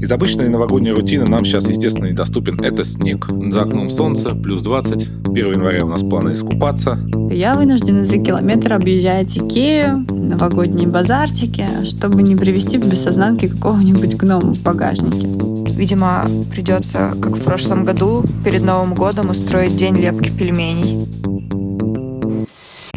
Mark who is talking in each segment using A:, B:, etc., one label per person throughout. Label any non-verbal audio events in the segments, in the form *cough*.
A: Из обычной новогодней рутины нам сейчас, естественно, недоступен это снег. За окном солнце, плюс 20. 1 января у нас планы искупаться.
B: Я вынуждена за километр объезжать Икею, новогодние базарчики, чтобы не привести в бессознанке какого-нибудь гнома в багажнике.
C: Видимо, придется, как в прошлом году, перед Новым годом устроить день лепки пельменей.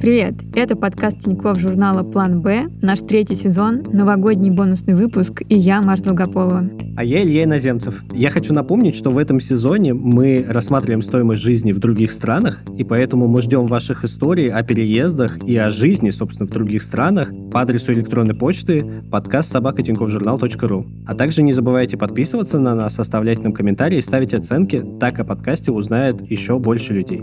D: Привет! Это подкаст Тинькофф журнала «План Б», наш третий сезон, новогодний бонусный выпуск, и я, Марта Долгополова.
E: А я Илья Иноземцев. Я хочу напомнить, что в этом сезоне мы рассматриваем стоимость жизни в других странах, и поэтому мы ждем ваших историй о переездах и о жизни, собственно, в других странах по адресу электронной почты подкаст собакатиньковжурнал.ру. А также не забывайте подписываться на нас, оставлять нам комментарии и ставить оценки, так о подкасте узнает еще больше людей.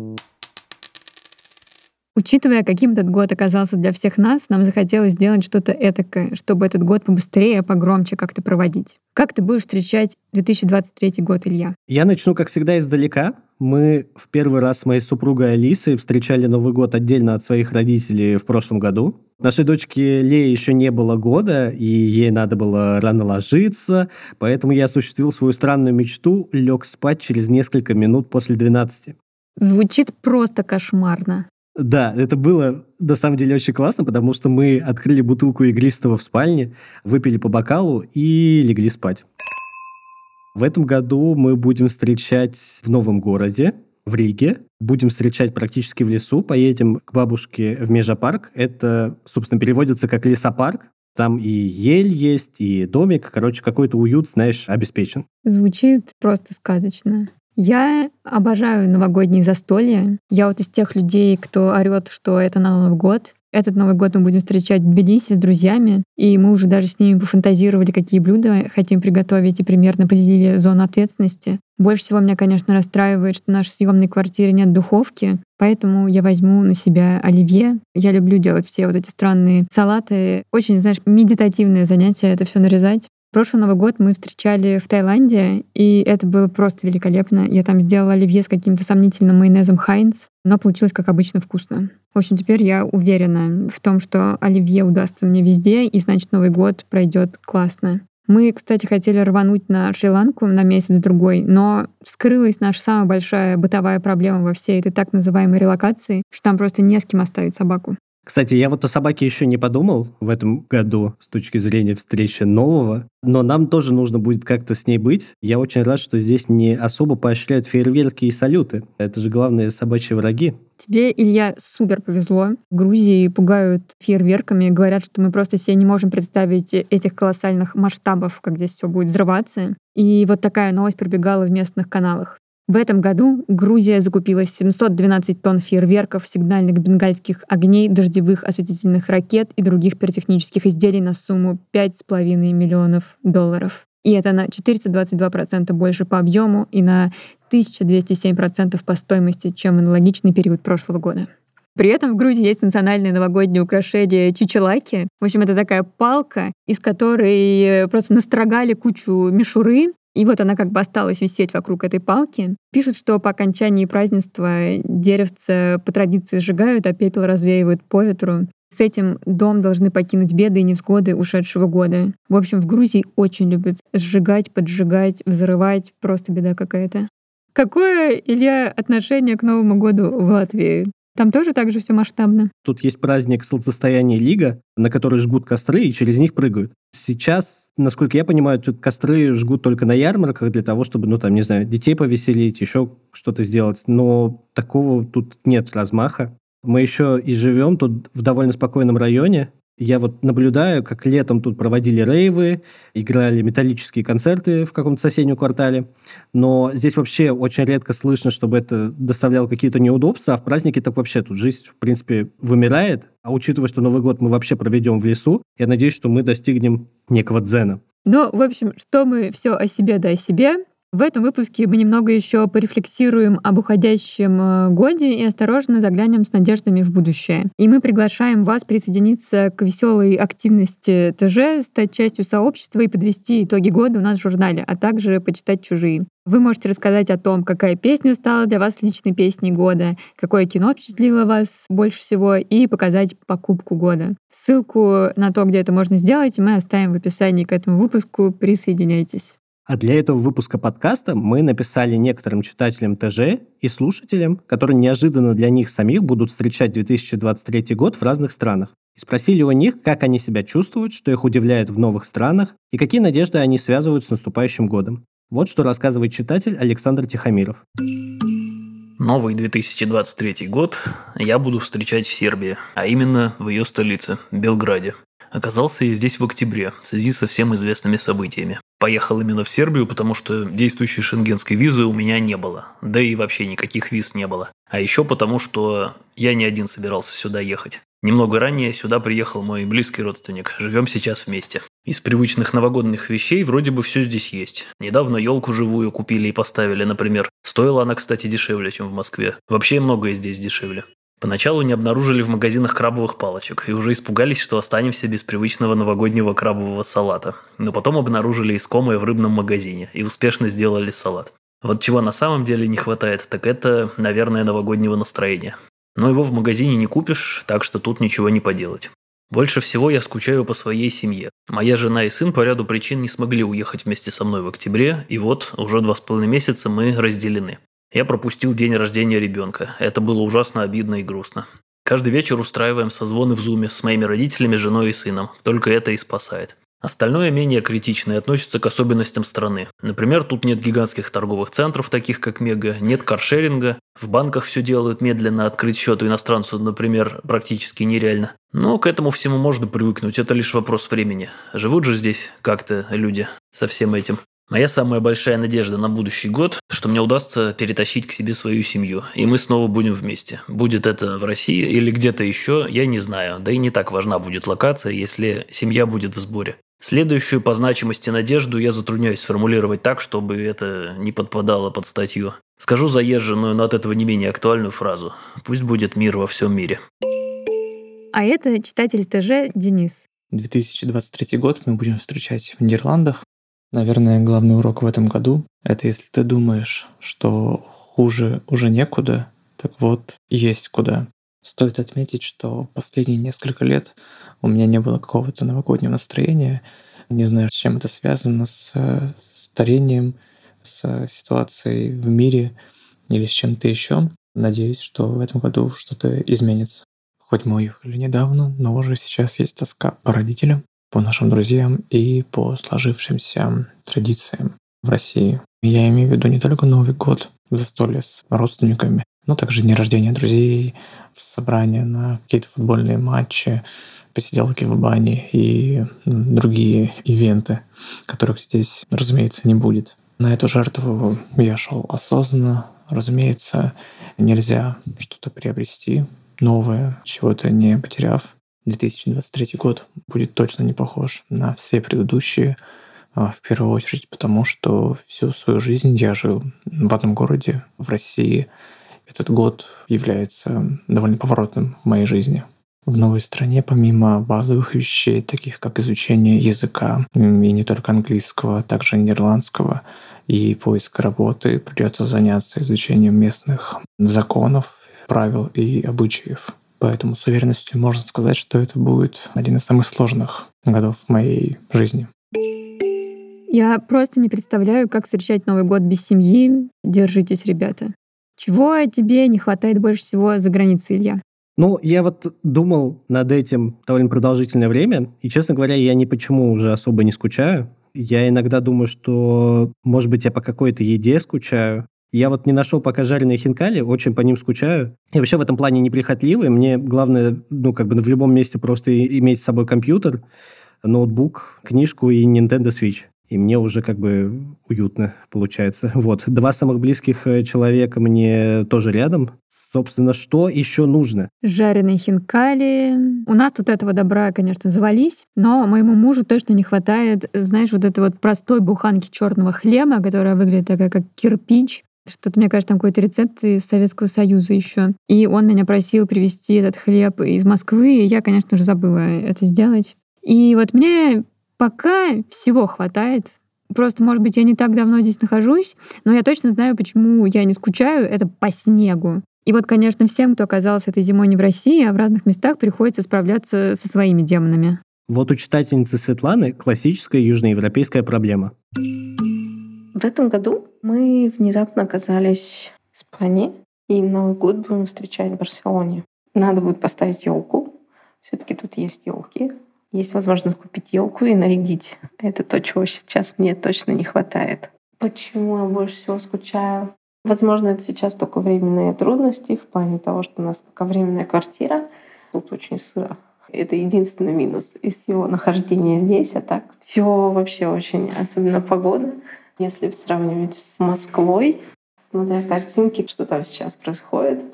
D: Учитывая, каким этот год оказался для всех нас, нам захотелось сделать что-то этакое, чтобы этот год побыстрее, погромче как-то проводить. Как ты будешь встречать 2023 год, Илья?
E: Я начну, как всегда, издалека. Мы в первый раз с моей супругой Алисой встречали Новый год отдельно от своих родителей в прошлом году. Нашей дочке Лее еще не было года, и ей надо было рано ложиться, поэтому я осуществил свою странную мечту, лег спать через несколько минут после 12.
D: Звучит просто кошмарно.
E: Да, это было на самом деле очень классно, потому что мы открыли бутылку игристого в спальне, выпили по бокалу и легли спать. В этом году мы будем встречать в новом городе, в Риге. Будем встречать практически в лесу. Поедем к бабушке в Межапарк. Это, собственно, переводится как лесопарк. Там и ель есть, и домик. Короче, какой-то уют, знаешь, обеспечен.
D: Звучит просто сказочно. Я обожаю новогодние застолья. Я вот из тех людей, кто орет, что это на Новый год. Этот Новый год мы будем встречать в Тбилиси с друзьями, и мы уже даже с ними пофантазировали, какие блюда хотим приготовить, и примерно поделили зону ответственности. Больше всего меня, конечно, расстраивает, что в нашей съемной квартире нет духовки, поэтому я возьму на себя оливье. Я люблю делать все вот эти странные салаты. Очень, знаешь, медитативное занятие это все нарезать. Прошлый Новый год мы встречали в Таиланде, и это было просто великолепно. Я там сделала оливье с каким-то сомнительным майонезом Хайнц, но получилось, как обычно, вкусно. В общем, теперь я уверена в том, что оливье удастся мне везде, и значит, Новый год пройдет классно. Мы, кстати, хотели рвануть на Шри-Ланку на месяц-другой, но вскрылась наша самая большая бытовая проблема во всей этой так называемой релокации, что там просто не с кем оставить собаку.
E: Кстати, я вот о собаке еще не подумал в этом году с точки зрения встречи нового, но нам тоже нужно будет как-то с ней быть. Я очень рад, что здесь не особо поощряют фейерверки и салюты. Это же главные собачьи враги.
D: Тебе, Илья, супер повезло. В Грузии пугают фейерверками, говорят, что мы просто себе не можем представить этих колоссальных масштабов, как здесь все будет взрываться. И вот такая новость пробегала в местных каналах. В этом году Грузия закупила 712 тонн фейерверков, сигнальных бенгальских огней, дождевых осветительных ракет и других пиротехнических изделий на сумму 5,5 миллионов долларов. И это на 422% больше по объему и на 1207% по стоимости, чем аналогичный период прошлого года. При этом в Грузии есть национальное новогоднее украшение чичелаки. В общем, это такая палка, из которой просто настрогали кучу мишуры, и вот она как бы осталась висеть вокруг этой палки. Пишут, что по окончании празднества деревце по традиции сжигают, а пепел развеивают по ветру. С этим дом должны покинуть беды и невзгоды ушедшего года. В общем, в Грузии очень любят сжигать, поджигать, взрывать. Просто беда какая-то. Какое, Илья, отношение к Новому году в Латвии? Там тоже так же все масштабно.
E: Тут есть праздник солнцестояния Лига, на который жгут костры и через них прыгают. Сейчас, насколько я понимаю, тут костры жгут только на ярмарках для того, чтобы, ну там, не знаю, детей повеселить, еще что-то сделать. Но такого тут нет размаха. Мы еще и живем тут в довольно спокойном районе, я вот наблюдаю, как летом тут проводили рейвы, играли металлические концерты в каком-то соседнем квартале, но здесь вообще очень редко слышно, чтобы это доставляло какие-то неудобства, а в праздники так вообще тут жизнь, в принципе, вымирает. А учитывая, что Новый год мы вообще проведем в лесу, я надеюсь, что мы достигнем некого дзена.
D: Ну, в общем, что мы все о себе да о себе. В этом выпуске мы немного еще порефлексируем об уходящем э, годе и осторожно заглянем с надеждами в будущее. И мы приглашаем вас присоединиться к веселой активности ТЖ, стать частью сообщества и подвести итоги года у нас в журнале, а также почитать чужие. Вы можете рассказать о том, какая песня стала для вас личной песней года, какое кино впечатлило вас больше всего, и показать покупку года. Ссылку на то, где это можно сделать, мы оставим в описании к этому выпуску. Присоединяйтесь.
E: А для этого выпуска подкаста мы написали некоторым читателям ТЖ и слушателям, которые неожиданно для них самих будут встречать 2023 год в разных странах. И спросили у них, как они себя чувствуют, что их удивляет в новых странах и какие надежды они связывают с наступающим годом. Вот что рассказывает читатель Александр Тихомиров.
F: Новый 2023 год я буду встречать в Сербии, а именно в ее столице, Белграде. Оказался я здесь в октябре, в связи со всем известными событиями. Поехал именно в Сербию, потому что действующей шенгенской визы у меня не было. Да и вообще никаких виз не было. А еще потому, что я не один собирался сюда ехать. Немного ранее сюда приехал мой близкий родственник. Живем сейчас вместе. Из привычных новогодних вещей вроде бы все здесь есть. Недавно елку живую купили и поставили, например. Стоила она, кстати, дешевле, чем в Москве. Вообще многое здесь дешевле. Поначалу не обнаружили в магазинах крабовых палочек и уже испугались, что останемся без привычного новогоднего крабового салата. Но потом обнаружили искомое в рыбном магазине и успешно сделали салат. Вот чего на самом деле не хватает, так это, наверное, новогоднего настроения. Но его в магазине не купишь, так что тут ничего не поделать. Больше всего я скучаю по своей семье. Моя жена и сын по ряду причин не смогли уехать вместе со мной в октябре, и вот уже два с половиной месяца мы разделены. Я пропустил день рождения ребенка. Это было ужасно обидно и грустно. Каждый вечер устраиваем созвоны в зуме с моими родителями, женой и сыном. Только это и спасает. Остальное менее критично и относится к особенностям страны. Например, тут нет гигантских торговых центров, таких как Мега, нет каршеринга, в банках все делают медленно, открыть счет иностранцу, например, практически нереально. Но к этому всему можно привыкнуть, это лишь вопрос времени. Живут же здесь как-то люди со всем этим. Моя самая большая надежда на будущий год, что мне удастся перетащить к себе свою семью, и мы снова будем вместе. Будет это в России или где-то еще, я не знаю, да и не так важна будет локация, если семья будет в сборе. Следующую по значимости надежду я затрудняюсь сформулировать так, чтобы это не подпадало под статью. Скажу заезженную, но от этого не менее актуальную фразу. Пусть будет мир во всем мире.
D: А это читатель ТЖ Денис.
G: 2023 год мы будем встречать в Нидерландах. Наверное, главный урок в этом году — это если ты думаешь, что хуже уже некуда, так вот, есть куда. Стоит отметить, что последние несколько лет у меня не было какого-то новогоднего настроения. Не знаю, с чем это связано, с старением, с ситуацией в мире или с чем-то еще. Надеюсь, что в этом году что-то изменится. Хоть мы уехали недавно, но уже сейчас есть тоска по родителям, по нашим друзьям и по сложившимся традициям в России. Я имею в виду не только Новый год, застолье с родственниками, но также дни рождения друзей, собрания на какие-то футбольные матчи, посиделки в бане и другие ивенты, которых здесь, разумеется, не будет. На эту жертву я шел осознанно. Разумеется, нельзя что-то приобрести новое, чего-то не потеряв. 2023 год будет точно не похож на все предыдущие, а, в первую очередь потому, что всю свою жизнь я жил в одном городе, в России. Этот год является довольно поворотным в моей жизни. В новой стране, помимо базовых вещей, таких как изучение языка, и не только английского, а также нидерландского, и поиск работы, придется заняться изучением местных законов, правил и обычаев. Поэтому с уверенностью можно сказать, что это будет один из самых сложных годов в моей жизни.
D: Я просто не представляю, как встречать Новый год без семьи. Держитесь, ребята. Чего тебе не хватает больше всего за границей, Илья?
E: Ну, я вот думал над этим довольно продолжительное время, и, честно говоря, я ни почему уже особо не скучаю. Я иногда думаю, что, может быть, я по какой-то еде скучаю, я вот не нашел пока жареные хинкали, очень по ним скучаю. Я вообще в этом плане неприхотливый. Мне главное, ну, как бы в любом месте просто иметь с собой компьютер, ноутбук, книжку и Nintendo Switch. И мне уже как бы уютно получается. *laughs* Вот. Два самых близких э, человека мне тоже рядом. Собственно, что еще нужно?
D: Жареные хинкали. У нас тут этого добра, конечно, завались, но моему мужу точно не хватает, знаешь, вот этой вот простой буханки черного хлеба, которая выглядит такая, как кирпич, что-то, мне кажется, там какой-то рецепт из Советского Союза еще. И он меня просил привезти этот хлеб из Москвы, и я, конечно же, забыла это сделать. И вот мне пока всего хватает. Просто, может быть, я не так давно здесь нахожусь, но я точно знаю, почему я не скучаю. Это по снегу. И вот, конечно, всем, кто оказался этой зимой не в России, а в разных местах, приходится справляться со своими демонами.
E: Вот у читательницы Светланы классическая южноевропейская проблема.
H: В этом году мы внезапно оказались в Испании, и Новый год будем встречать в Барселоне. Надо будет поставить елку. Все-таки тут есть елки. Есть возможность купить елку и нарядить. Это то, чего сейчас мне точно не хватает. Почему я больше всего скучаю? Возможно, это сейчас только временные трудности в плане того, что у нас пока временная квартира. Тут очень сыро. Это единственный минус из всего нахождения здесь. А так все вообще очень, особенно погода. Если сравнивать с Москвой, смотря картинки, что там сейчас происходит,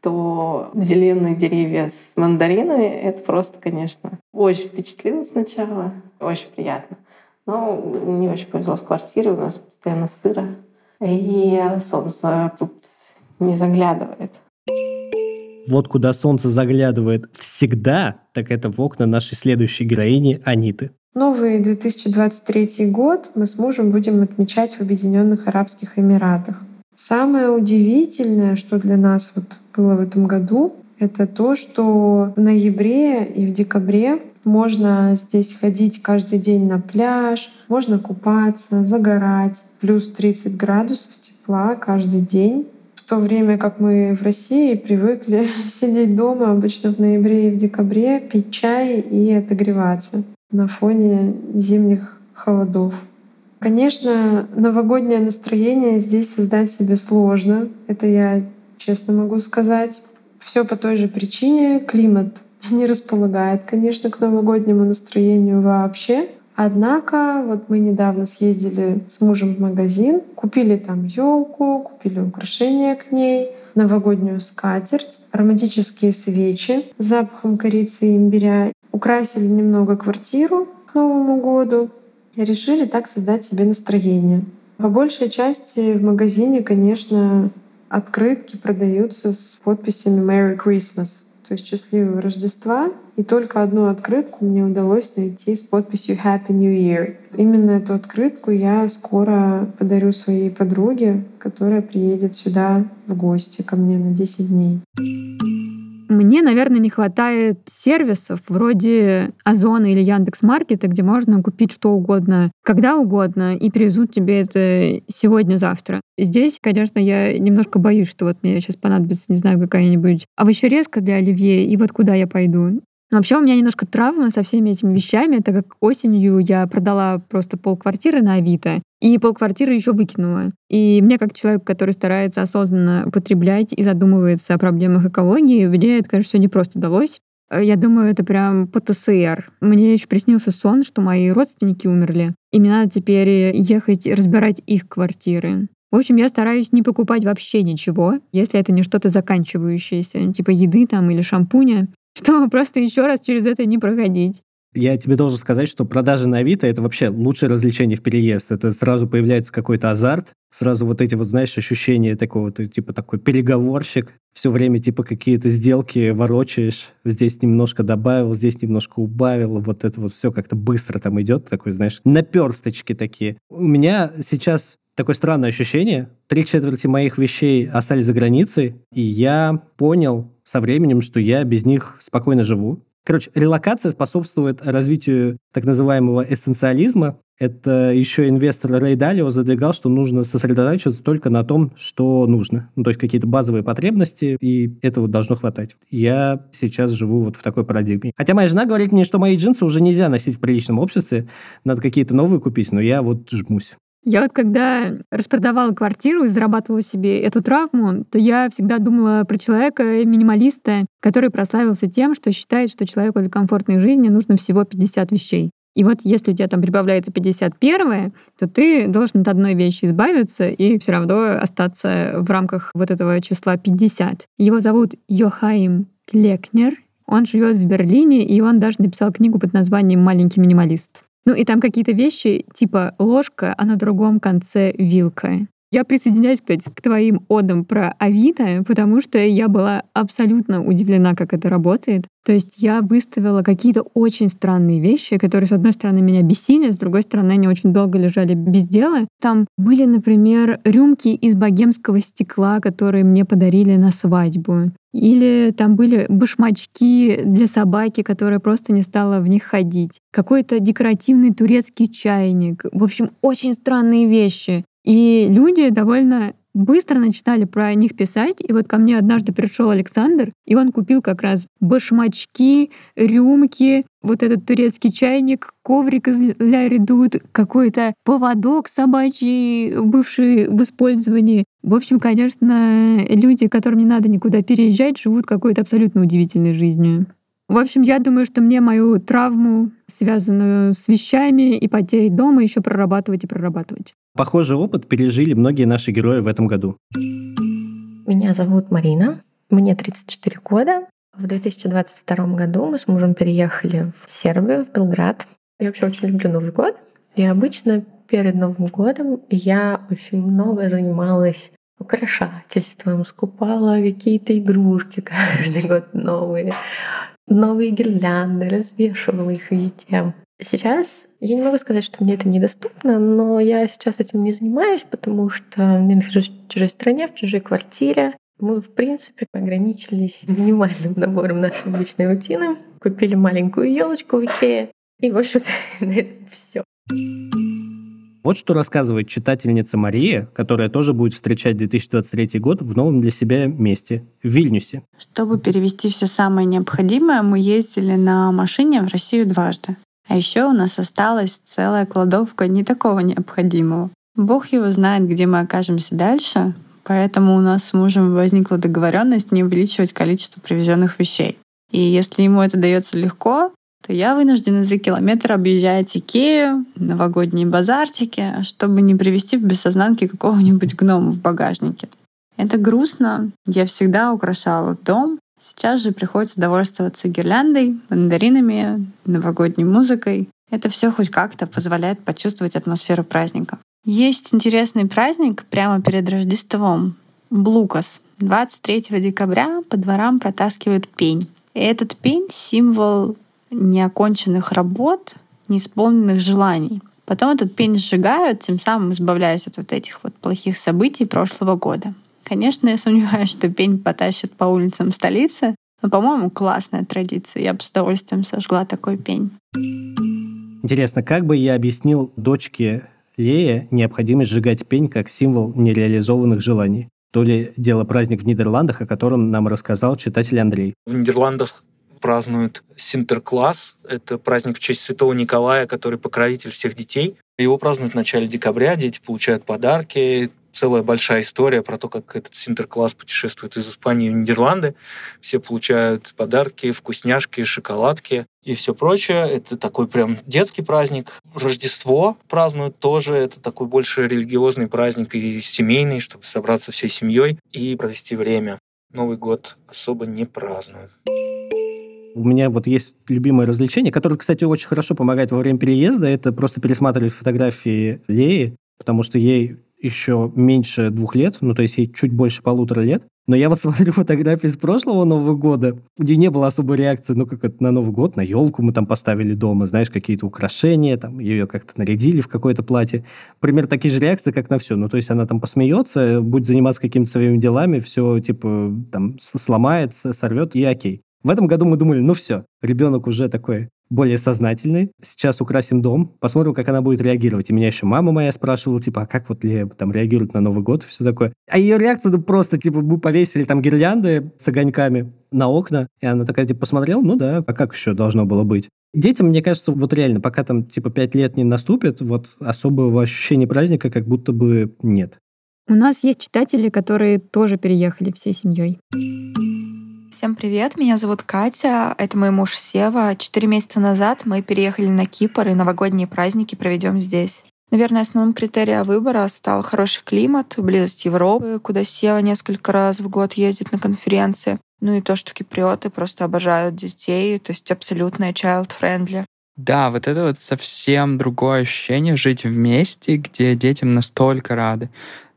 H: то зеленые деревья с мандаринами — это просто, конечно, очень впечатлило сначала, очень приятно. Но не очень повезло с квартирой, у нас постоянно сыро, и солнце тут не заглядывает.
E: Вот куда солнце заглядывает всегда, так это в окна нашей следующей героини Аниты.
I: Новый 2023 год мы с мужем будем отмечать в Объединенных Арабских Эмиратах. Самое удивительное, что для нас вот было в этом году, это то, что в ноябре и в декабре можно здесь ходить каждый день на пляж, можно купаться, загорать. Плюс 30 градусов тепла каждый день. В то время как мы в России привыкли *laughs* сидеть дома обычно в ноябре и в декабре, пить чай и отогреваться на фоне зимних холодов. Конечно, новогоднее настроение здесь создать себе сложно. Это я честно могу сказать. Все по той же причине. Климат *laughs* не располагает, конечно, к новогоднему настроению вообще. Однако вот мы недавно съездили с мужем в магазин, купили там елку, купили украшения к ней, новогоднюю скатерть, романтические свечи с запахом корицы и имбиря, украсили немного квартиру к Новому году, и решили так создать себе настроение. По большей части в магазине, конечно, открытки продаются с подписями Merry Christmas, то есть счастливого Рождества. И только одну открытку мне удалось найти с подписью Happy New Year. Именно эту открытку я скоро подарю своей подруге, которая приедет сюда в гости ко мне на 10 дней.
D: Мне, наверное, не хватает сервисов вроде Озона или Яндекс Маркета, где можно купить что угодно, когда угодно, и привезут тебе это сегодня-завтра. Здесь, конечно, я немножко боюсь, что вот мне сейчас понадобится, не знаю, какая-нибудь овощерезка для оливье, и вот куда я пойду. Вообще у меня немножко травма со всеми этими вещами, так как осенью я продала просто полквартиры на Авито, и полквартиры еще выкинула. И мне, как человек, который старается осознанно потреблять и задумывается о проблемах экологии, мне это, конечно, все не просто удалось. Я думаю, это прям ПТСР. Мне еще приснился сон, что мои родственники умерли, и мне надо теперь ехать разбирать их квартиры. В общем, я стараюсь не покупать вообще ничего, если это не что-то заканчивающееся, типа еды там или шампуня чтобы просто еще раз через это не проходить.
E: Я тебе должен сказать, что продажи на Авито – это вообще лучшее развлечение в переезд. Это сразу появляется какой-то азарт, сразу вот эти вот, знаешь, ощущения такого, ты типа такой переговорщик, все время типа какие-то сделки ворочаешь, здесь немножко добавил, здесь немножко убавил, вот это вот все как-то быстро там идет, такой, знаешь, наперсточки такие. У меня сейчас такое странное ощущение. Три четверти моих вещей остались за границей, и я понял со временем, что я без них спокойно живу. Короче, релокация способствует развитию так называемого эссенциализма. Это еще инвестор Рэй Далио задвигал, что нужно сосредотачиваться только на том, что нужно. Ну, то есть какие-то базовые потребности, и этого должно хватать. Я сейчас живу вот в такой парадигме. Хотя моя жена говорит мне, что мои джинсы уже нельзя носить в приличном обществе, надо какие-то новые купить, но я вот жмусь.
D: Я вот когда распродавала квартиру и зарабатывала себе эту травму, то я всегда думала про человека-минималиста, который прославился тем, что считает, что человеку для комфортной жизни нужно всего 50 вещей. И вот если у тебя там прибавляется 51, то ты должен от одной вещи избавиться и все равно остаться в рамках вот этого числа 50. Его зовут Йохаим Клекнер. Он живет в Берлине, и он даже написал книгу под названием «Маленький минималист». Ну и там какие-то вещи типа ложка, а на другом конце вилка. Я присоединяюсь, кстати, к твоим одам про Авито, потому что я была абсолютно удивлена, как это работает. То есть я выставила какие-то очень странные вещи, которые, с одной стороны, меня бесили, с другой стороны, они очень долго лежали без дела. Там были, например, рюмки из богемского стекла, которые мне подарили на свадьбу. Или там были башмачки для собаки, которая просто не стала в них ходить. Какой-то декоративный турецкий чайник. В общем, очень странные вещи. И люди довольно быстро начинали про них писать. И вот ко мне однажды пришел Александр, и он купил как раз башмачки, рюмки, вот этот турецкий чайник, коврик из ля какой-то поводок собачий, бывший в использовании. В общем, конечно, люди, которым не надо никуда переезжать, живут какой-то абсолютно удивительной жизнью. В общем, я думаю, что мне мою травму, связанную с вещами и потерей дома, еще прорабатывать и прорабатывать.
E: Похожий опыт пережили многие наши герои в этом году.
J: Меня зовут Марина, мне 34 года. В 2022 году мы с мужем переехали в Сербию, в Белград. Я вообще очень люблю Новый год. И обычно перед Новым годом я очень много занималась украшательством, скупала какие-то игрушки каждый год новые, новые гирлянды, развешивала их везде. Сейчас я не могу сказать, что мне это недоступно, но я сейчас этим не занимаюсь, потому что я нахожусь в чужой стране, в чужой квартире. Мы, в принципе, ограничились минимальным *laughs* набором нашей обычной рутины. Купили маленькую елочку в Икее. И, в общем-то, *laughs* на этом все.
E: Вот что рассказывает читательница Мария, которая тоже будет встречать 2023 год в новом для себя месте — в Вильнюсе.
B: Чтобы перевести все самое необходимое, мы ездили на машине в Россию дважды. А еще у нас осталась целая кладовка не такого необходимого. Бог его знает, где мы окажемся дальше, поэтому у нас с мужем возникла договоренность не увеличивать количество привезенных вещей. И если ему это дается легко, то я вынуждена за километр объезжать Икею, новогодние базарчики, чтобы не привезти в бессознанке какого-нибудь гнома в багажнике. Это грустно. Я всегда украшала дом, Сейчас же приходится довольствоваться гирляндой, мандаринами, новогодней музыкой. Это все хоть как-то позволяет почувствовать атмосферу праздника. Есть интересный праздник прямо перед Рождеством. Блукас. 23 декабря по дворам протаскивают пень. И этот пень — символ неоконченных работ, неисполненных желаний. Потом этот пень сжигают, тем самым избавляясь от вот этих вот плохих событий прошлого года. Конечно, я сомневаюсь, что пень потащит по улицам столицы, но, по-моему, классная традиция. Я бы с удовольствием сожгла такой пень.
E: Интересно, как бы я объяснил дочке Лея необходимость сжигать пень как символ нереализованных желаний? То ли дело праздник в Нидерландах, о котором нам рассказал читатель Андрей.
K: В Нидерландах празднуют Синтеркласс. Это праздник в честь Святого Николая, который покровитель всех детей. Его празднуют в начале декабря, дети получают подарки, целая большая история про то, как этот Синтеркласс путешествует из Испании в Нидерланды. Все получают подарки, вкусняшки, шоколадки и все прочее. Это такой прям детский праздник. Рождество празднуют тоже. Это такой больше религиозный праздник и семейный, чтобы собраться всей семьей и провести время. Новый год особо не празднуют.
E: У меня вот есть любимое развлечение, которое, кстати, очень хорошо помогает во время переезда. Это просто пересматривать фотографии Леи, потому что ей еще меньше двух лет, ну, то есть ей чуть больше полутора лет. Но я вот *laughs* смотрю фотографии с прошлого Нового года, где не было особой реакции, ну, как это на Новый год, на елку мы там поставили дома, знаешь, какие-то украшения, там, ее как-то нарядили в какое-то платье. Примерно такие же реакции, как на все. Ну, то есть она там посмеется, будет заниматься какими-то своими делами, все, типа, там, сломается, сорвет, и окей. В этом году мы думали, ну все, ребенок уже такой более сознательный. Сейчас украсим дом, посмотрим, как она будет реагировать. И меня еще мама моя спрашивала, типа, а как вот Лея там реагирует на Новый год и все такое. А ее реакция, ну, просто, типа, мы повесили там гирлянды с огоньками на окна, и она такая, типа, посмотрела, ну да, а как еще должно было быть? Детям, мне кажется, вот реально, пока там, типа, пять лет не наступит, вот особого ощущения праздника как будто бы нет.
D: У нас есть читатели, которые тоже переехали всей семьей.
C: Всем привет, меня зовут Катя, это мой муж Сева. Четыре месяца назад мы переехали на Кипр и новогодние праздники проведем здесь. Наверное, основным критерием выбора стал хороший климат, близость Европы, куда Сева несколько раз в год ездит на конференции. Ну и то, что киприоты просто обожают детей, то есть абсолютно child-friendly.
L: Да, вот это вот совсем другое ощущение жить вместе, где детям настолько рады.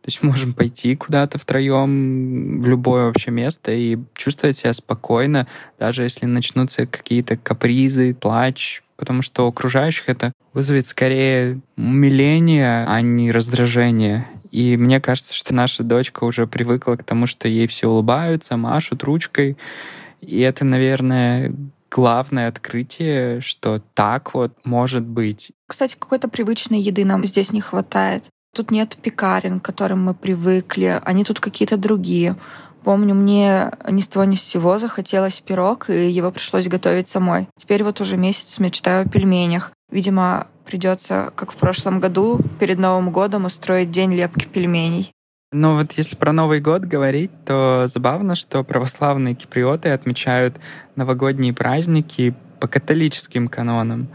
L: То есть можем пойти куда-то втроем в любое вообще место и чувствовать себя спокойно, даже если начнутся какие-то капризы, плач, потому что у окружающих это вызовет скорее умиление, а не раздражение. И мне кажется, что наша дочка уже привыкла к тому, что ей все улыбаются, машут ручкой. И это, наверное, главное открытие, что так вот может быть.
C: Кстати, какой-то привычной еды нам здесь не хватает. Тут нет пекарен, к которым мы привыкли, они тут какие-то другие. Помню, мне ни с того ни с сего захотелось пирог, и его пришлось готовить самой. Теперь вот уже месяц мечтаю о пельменях. Видимо, придется, как в прошлом году, перед Новым годом устроить день лепки пельменей.
L: Но вот если про Новый год говорить, то забавно, что православные киприоты отмечают новогодние праздники по католическим канонам.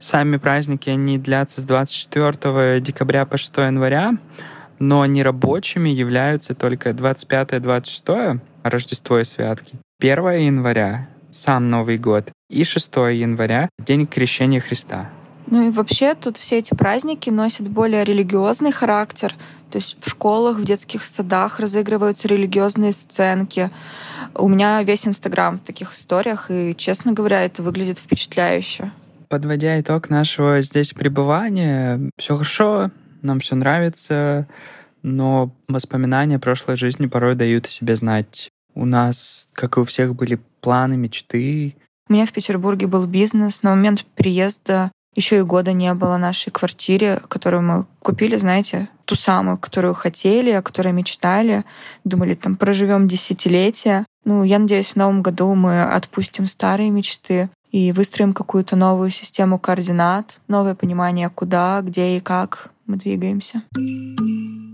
L: Сами праздники, они длятся с 24 декабря по 6 января, но нерабочими являются только 25-26 Рождество и святки, 1 января сам Новый год и 6 января День Крещения Христа.
C: Ну и вообще тут все эти праздники носят более религиозный характер. То есть в школах, в детских садах разыгрываются религиозные сценки. У меня весь Инстаграм в таких историях, и, честно говоря, это выглядит впечатляюще.
L: Подводя итог нашего здесь пребывания, все хорошо, нам все нравится, но воспоминания прошлой жизни порой дают о себе знать. У нас, как и у всех, были планы, мечты.
C: У меня в Петербурге был бизнес. На момент переезда еще и года не было нашей квартире, которую мы купили, знаете, ту самую, которую хотели, о которой мечтали. Думали, там проживем десятилетия. Ну, я надеюсь, в новом году мы отпустим старые мечты и выстроим какую-то новую систему координат, новое понимание, куда, где и как мы двигаемся.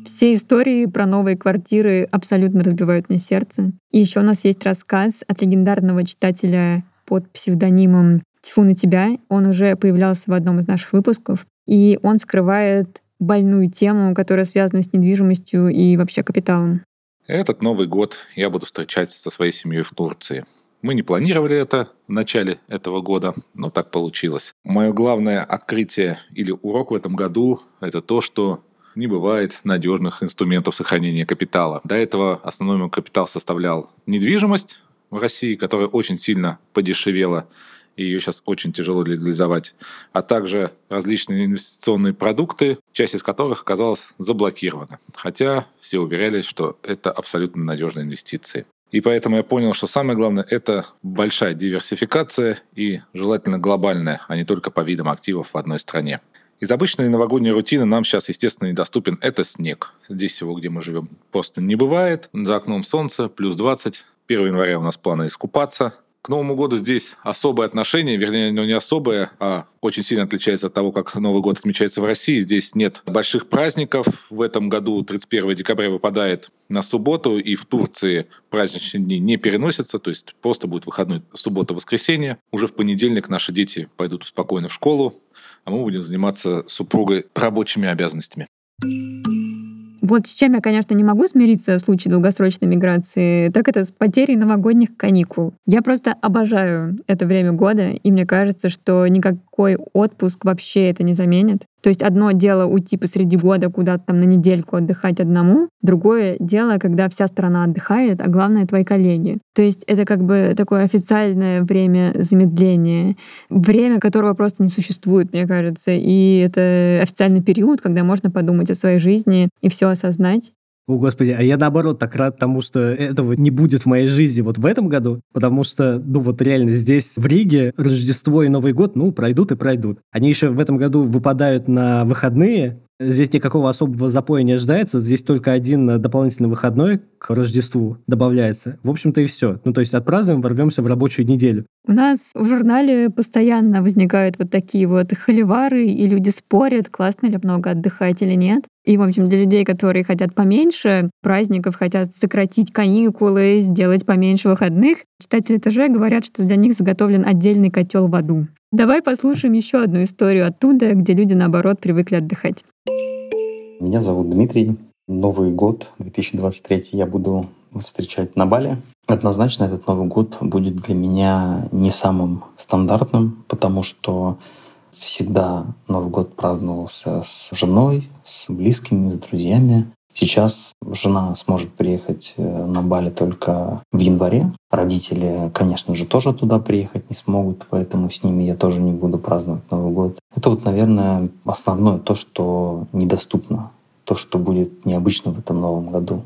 D: Все истории про новые квартиры абсолютно разбивают мне сердце. И еще у нас есть рассказ от легендарного читателя под псевдонимом «Тьфу на тебя». Он уже появлялся в одном из наших выпусков. И он скрывает больную тему, которая связана с недвижимостью и вообще капиталом.
A: Этот Новый год я буду встречать со своей семьей в Турции. Мы не планировали это в начале этого года, но так получилось. Мое главное открытие или урок в этом году – это то, что не бывает надежных инструментов сохранения капитала. До этого основной мой капитал составлял недвижимость в России, которая очень сильно подешевела, и ее сейчас очень тяжело легализовать, а также различные инвестиционные продукты, часть из которых оказалась заблокирована. Хотя все уверяли, что это абсолютно надежные инвестиции. И поэтому я понял, что самое главное – это большая диверсификация и желательно глобальная, а не только по видам активов в одной стране. Из обычной новогодней рутины нам сейчас, естественно, недоступен это снег. Здесь всего, где мы живем, просто не бывает. За окном солнце, плюс 20. 1 января у нас планы искупаться. К Новому году здесь особое отношение, вернее, оно не особое, а очень сильно отличается от того, как Новый год отмечается в России. Здесь нет больших праздников. В этом году 31 декабря выпадает на субботу, и в Турции праздничные дни не переносятся, то есть просто будет выходной суббота-воскресенье. Уже в понедельник наши дети пойдут спокойно в школу, а мы будем заниматься супругой рабочими обязанностями.
D: Вот с чем я, конечно, не могу смириться в случае долгосрочной миграции, так это с потерей новогодних каникул. Я просто обожаю это время года, и мне кажется, что никакой отпуск вообще это не заменит. То есть одно дело уйти посреди года куда-то там на недельку отдыхать одному, другое дело, когда вся страна отдыхает, а главное твои коллеги. То есть это как бы такое официальное время замедления, время которого просто не существует, мне кажется. И это официальный период, когда можно подумать о своей жизни и все осознать.
E: О, Господи, а я наоборот так рад тому, что этого не будет в моей жизни вот в этом году, потому что, ну вот реально здесь в Риге Рождество и Новый год, ну, пройдут и пройдут. Они еще в этом году выпадают на выходные, Здесь никакого особого запоя не ожидается. Здесь только один дополнительный выходной к Рождеству добавляется. В общем-то и все. Ну, то есть отпразднуем, ворвемся в рабочую неделю.
D: У нас в журнале постоянно возникают вот такие вот холивары, и люди спорят, классно ли много отдыхать или нет. И, в общем, для людей, которые хотят поменьше праздников, хотят сократить каникулы, сделать поменьше выходных, читатели ТЖ говорят, что для них заготовлен отдельный котел в аду. Давай послушаем еще одну историю оттуда, где люди, наоборот, привыкли отдыхать.
M: Меня зовут Дмитрий. Новый год 2023 я буду встречать на Бали. Однозначно этот Новый год будет для меня не самым стандартным, потому что всегда Новый год праздновался с женой, с близкими, с друзьями. Сейчас жена сможет приехать э, на Бали только в январе. Родители, конечно же, тоже туда приехать не смогут, поэтому с ними я тоже не буду праздновать Новый год. Это вот, наверное, основное то, что недоступно, то, что будет необычно в этом Новом году.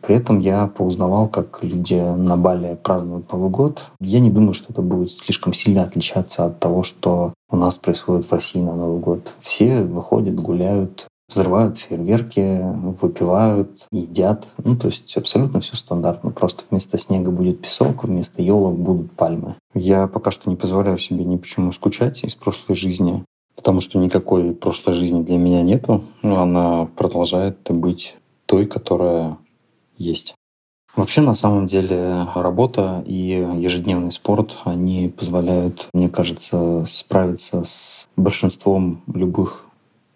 M: При этом я поузнавал, как люди на Бали празднуют Новый год. Я не думаю, что это будет слишком сильно отличаться от того, что у нас происходит в России на Новый год. Все выходят, гуляют, взрывают фейерверки, выпивают, едят. Ну, то есть абсолютно все стандартно. Просто вместо снега будет песок, вместо елок будут пальмы. Я пока что не позволяю себе ни почему скучать из прошлой жизни, потому что никакой прошлой жизни для меня нету. Но она продолжает быть той, которая есть. Вообще, на самом деле, работа и ежедневный спорт, они позволяют, мне кажется, справиться с большинством любых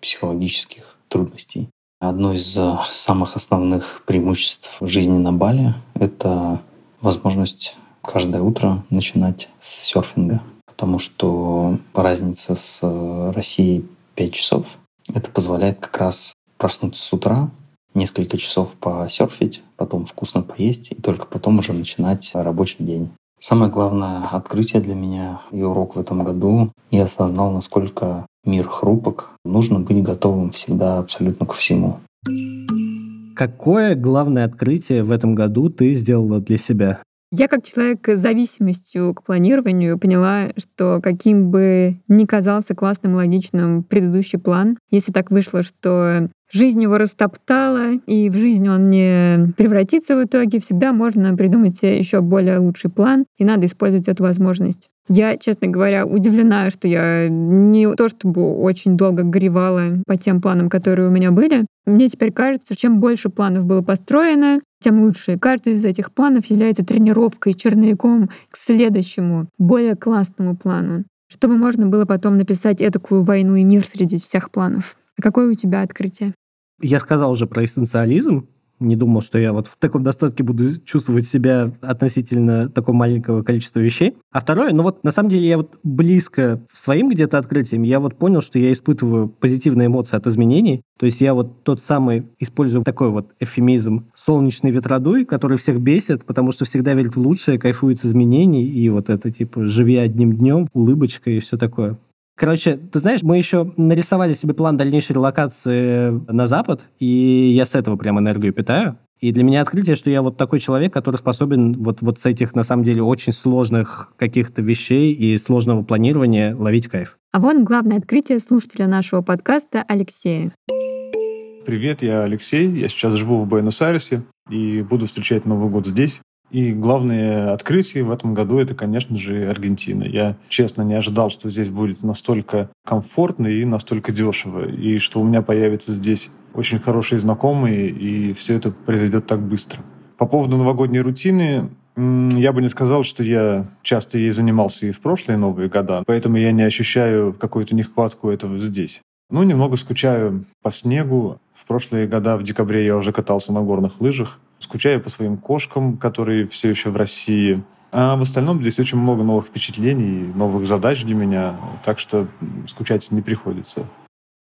M: психологических трудностей. Одно из э, самых основных преимуществ жизни на Бали — это возможность каждое утро начинать с серфинга, потому что разница с э, Россией 5 часов. Это позволяет как раз проснуться с утра, несколько часов посерфить, потом вкусно поесть и только потом уже начинать рабочий день. Самое главное открытие для меня и урок в этом году. Я осознал, насколько мир хрупок. Нужно быть готовым всегда абсолютно ко всему.
E: Какое главное открытие в этом году ты сделала для себя?
D: Я как человек с зависимостью к планированию поняла, что каким бы ни казался классным, логичным предыдущий план, если так вышло, что жизнь его растоптала, и в жизнь он не превратится в итоге, всегда можно придумать еще более лучший план, и надо использовать эту возможность. Я, честно говоря, удивлена, что я не то чтобы очень долго горевала по тем планам, которые у меня были. Мне теперь кажется, чем больше планов было построено, тем лучше. Каждый из этих планов является тренировкой, черновиком к следующему, более классному плану, чтобы можно было потом написать этакую войну и мир среди всех планов. А какое у тебя открытие?
E: Я сказал уже про эссенциализм, не думал, что я вот в таком достатке буду чувствовать себя относительно такого маленького количества вещей. А второе, ну вот на самом деле я вот близко своим где-то открытием, я вот понял, что я испытываю позитивные эмоции от изменений. То есть я вот тот самый использую такой вот эфемизм солнечный ветродуй, который всех бесит, потому что всегда верит в лучшее, кайфует с изменений, и вот это типа живи одним днем, улыбочка и все такое. Короче, ты знаешь, мы еще нарисовали себе план дальнейшей релокации на Запад, и я с этого прям энергию питаю. И для меня открытие, что я вот такой человек, который способен вот, вот с этих, на самом деле, очень сложных каких-то вещей и сложного планирования ловить кайф.
D: А вон главное открытие слушателя нашего подкаста Алексея.
N: Привет, я Алексей. Я сейчас живу в Буэнос-Айресе и буду встречать Новый год здесь. И главное открытие в этом году это, конечно же, Аргентина. Я, честно, не ожидал, что здесь будет настолько комфортно и настолько дешево, и что у меня появятся здесь очень хорошие знакомые, и все это произойдет так быстро. По поводу новогодней рутины, я бы не сказал, что я часто ей занимался и в прошлые Новые года, поэтому я не ощущаю какую-то нехватку этого здесь. Ну, немного скучаю по снегу. В прошлые года, в декабре, я уже катался на горных лыжах. Скучаю по своим кошкам, которые все еще в России. А в остальном здесь очень много новых впечатлений, новых задач для меня, так что скучать не приходится.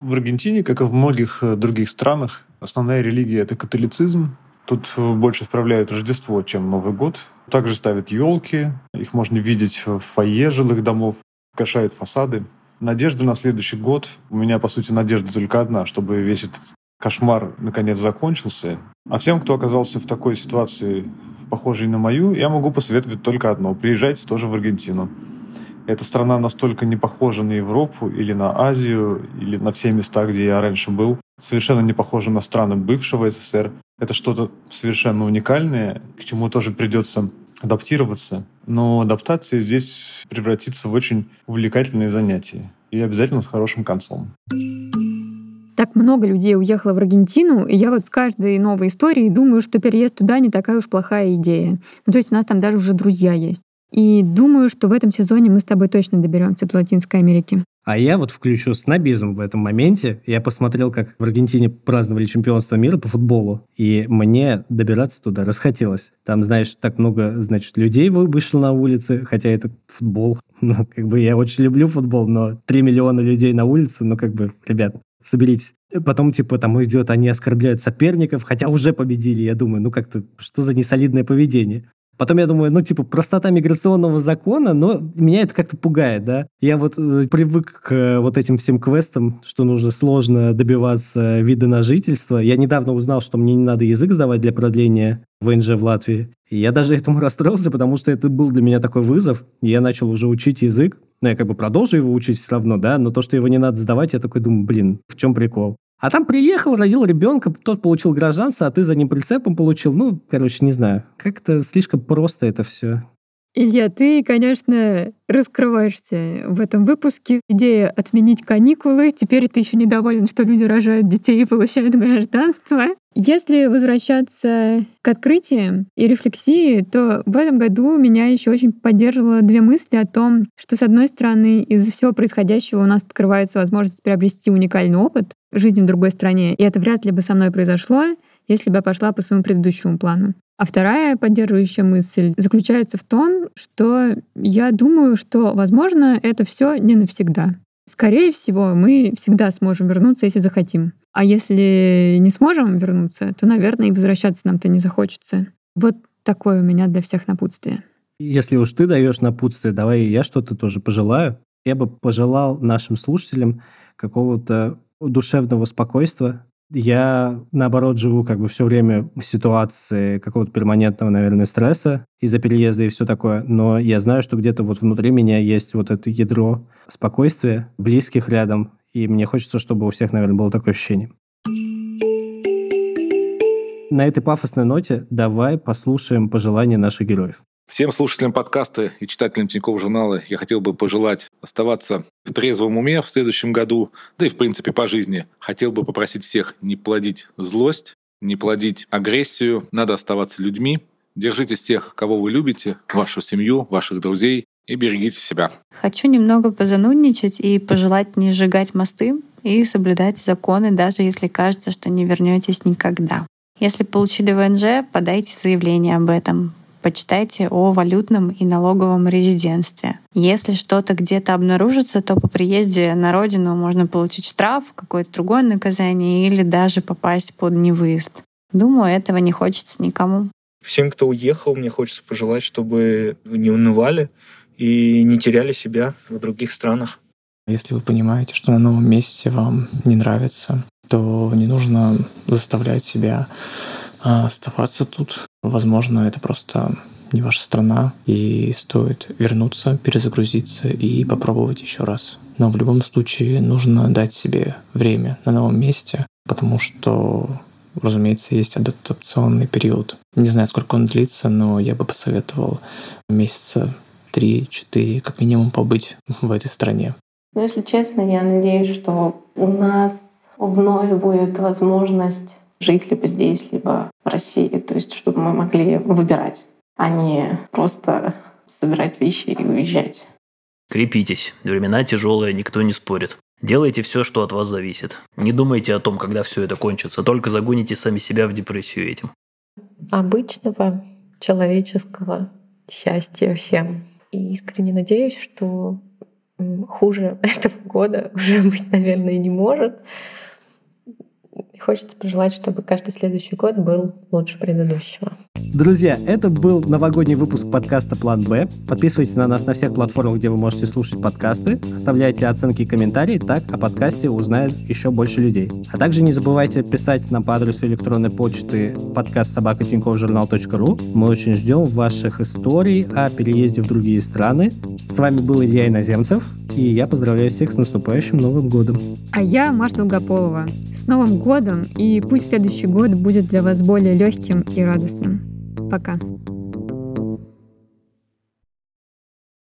N: В Аргентине, как и в многих э, других странах, основная религия — это католицизм. Тут э, больше справляют Рождество, чем Новый год. Также ставят елки, их можно видеть в фойе жилых домов, кашают фасады. Надежда на следующий год. У меня, по сути, надежда только одна, чтобы весь этот кошмар наконец закончился. А всем, кто оказался в такой ситуации, похожей на мою, я могу посоветовать только одно. Приезжайте тоже в Аргентину. Эта страна настолько не похожа на Европу или на Азию, или на все места, где я раньше был. Совершенно не похожа на страны бывшего СССР. Это что-то совершенно уникальное, к чему тоже придется адаптироваться. Но адаптация здесь превратится в очень увлекательное занятие. И обязательно с хорошим концом
D: так много людей уехало в Аргентину, и я вот с каждой новой историей думаю, что переезд туда не такая уж плохая идея. Ну, то есть у нас там даже уже друзья есть. И думаю, что в этом сезоне мы с тобой точно доберемся до Латинской Америки.
E: А я вот включу снобизм в этом моменте. Я посмотрел, как в Аргентине праздновали чемпионство мира по футболу, и мне добираться туда расхотелось. Там, знаешь, так много, значит, людей вышло на улице, хотя это футбол. *laughs* Ну, как бы я очень люблю футбол, но 3 миллиона людей на улице, ну, как бы, ребят, соберитесь. Потом, типа, там идет, они оскорбляют соперников, хотя уже победили. Я думаю, ну как-то, что за несолидное поведение? Потом я думаю, ну, типа, простота миграционного закона, но меня это как-то пугает, да. Я вот э, привык к э, вот этим всем квестам, что нужно сложно добиваться вида на жительство. Я недавно узнал, что мне не надо язык сдавать для продления ВНЖ в Латвии. И я даже этому *laughs* расстроился, потому что это был для меня такой вызов. Я начал уже учить язык. Ну, я как бы продолжу его учить все равно, да, но то, что его не надо сдавать, я такой думаю, блин, в чем прикол? А там приехал, родил ребенка, тот получил гражданство, а ты за ним прицепом получил. Ну, короче, не знаю. Как-то слишком просто это все.
D: Илья, ты, конечно, раскрываешься в этом выпуске. Идея отменить каникулы. Теперь ты еще недоволен, что люди рожают детей и получают гражданство. Если возвращаться к открытиям и рефлексии, то в этом году меня еще очень поддерживало две мысли о том, что, с одной стороны, из-за всего происходящего у нас открывается возможность приобрести уникальный опыт жизни в другой стране, и это вряд ли бы со мной произошло, если бы я пошла по своему предыдущему плану. А вторая поддерживающая мысль заключается в том, что я думаю, что, возможно, это все не навсегда. Скорее всего, мы всегда сможем вернуться, если захотим. А если не сможем вернуться, то, наверное, и возвращаться нам-то не захочется. Вот такое у меня для всех напутствие.
E: Если уж ты даешь напутствие, давай я что-то тоже пожелаю. Я бы пожелал нашим слушателям какого-то душевного спокойствия, я, наоборот, живу как бы все время в ситуации какого-то перманентного, наверное, стресса из-за переезда и все такое, но я знаю, что где-то вот внутри меня есть вот это ядро спокойствия, близких рядом, и мне хочется, чтобы у всех, наверное, было такое ощущение. На этой пафосной ноте давай послушаем пожелания наших героев.
A: Всем слушателям подкаста и читателям Тинькофф журнала я хотел бы пожелать оставаться в трезвом уме в следующем году, да и в принципе по жизни. Хотел бы попросить всех не плодить злость, не плодить агрессию, надо оставаться людьми. Держитесь тех, кого вы любите, вашу семью, ваших друзей, и берегите себя.
B: Хочу немного позанудничать и пожелать не сжигать мосты и соблюдать законы, даже если кажется, что не вернетесь никогда. Если получили ВНЖ, подайте заявление об этом почитайте о валютном и налоговом резидентстве. Если что-то где-то обнаружится, то по приезде на родину можно получить штраф, какое-то другое наказание или даже попасть под невыезд. Думаю, этого не хочется никому.
K: Всем, кто уехал, мне хочется пожелать, чтобы вы не унывали и не теряли себя в других странах.
G: Если вы понимаете, что на новом месте вам не нравится, то не нужно заставлять себя а оставаться тут. Возможно, это просто не ваша страна, и стоит вернуться, перезагрузиться и попробовать еще раз. Но в любом случае нужно дать себе время на новом месте, потому что, разумеется, есть адаптационный период. Не знаю, сколько он длится, но я бы посоветовал месяца три-четыре как минимум побыть в этой стране.
H: Ну, если честно, я надеюсь, что у нас вновь будет возможность жить либо здесь, либо в России. То есть, чтобы мы могли выбирать, а не просто собирать вещи и уезжать.
F: Крепитесь. Времена тяжелые, никто не спорит. Делайте все, что от вас зависит. Не думайте о том, когда все это кончится. Только загоните сами себя в депрессию этим.
H: Обычного человеческого счастья всем. И искренне надеюсь, что хуже *laughs* этого года уже быть, наверное, не может. И хочется пожелать, чтобы каждый следующий год был лучше предыдущего.
E: Друзья, это был новогодний выпуск подкаста «План Б». Подписывайтесь на нас на всех платформах, где вы можете слушать подкасты. Оставляйте оценки и комментарии, так о подкасте узнает еще больше людей. А также не забывайте писать нам по адресу электронной почты подкаст собакатиньковжурнал.ру. Мы очень ждем ваших историй о переезде в другие страны. С вами был Илья Иноземцев, и я поздравляю всех с наступающим Новым годом.
D: А я Маша Долгополова. С Новым годом, и пусть следующий год будет для вас более легким и радостным. Пока.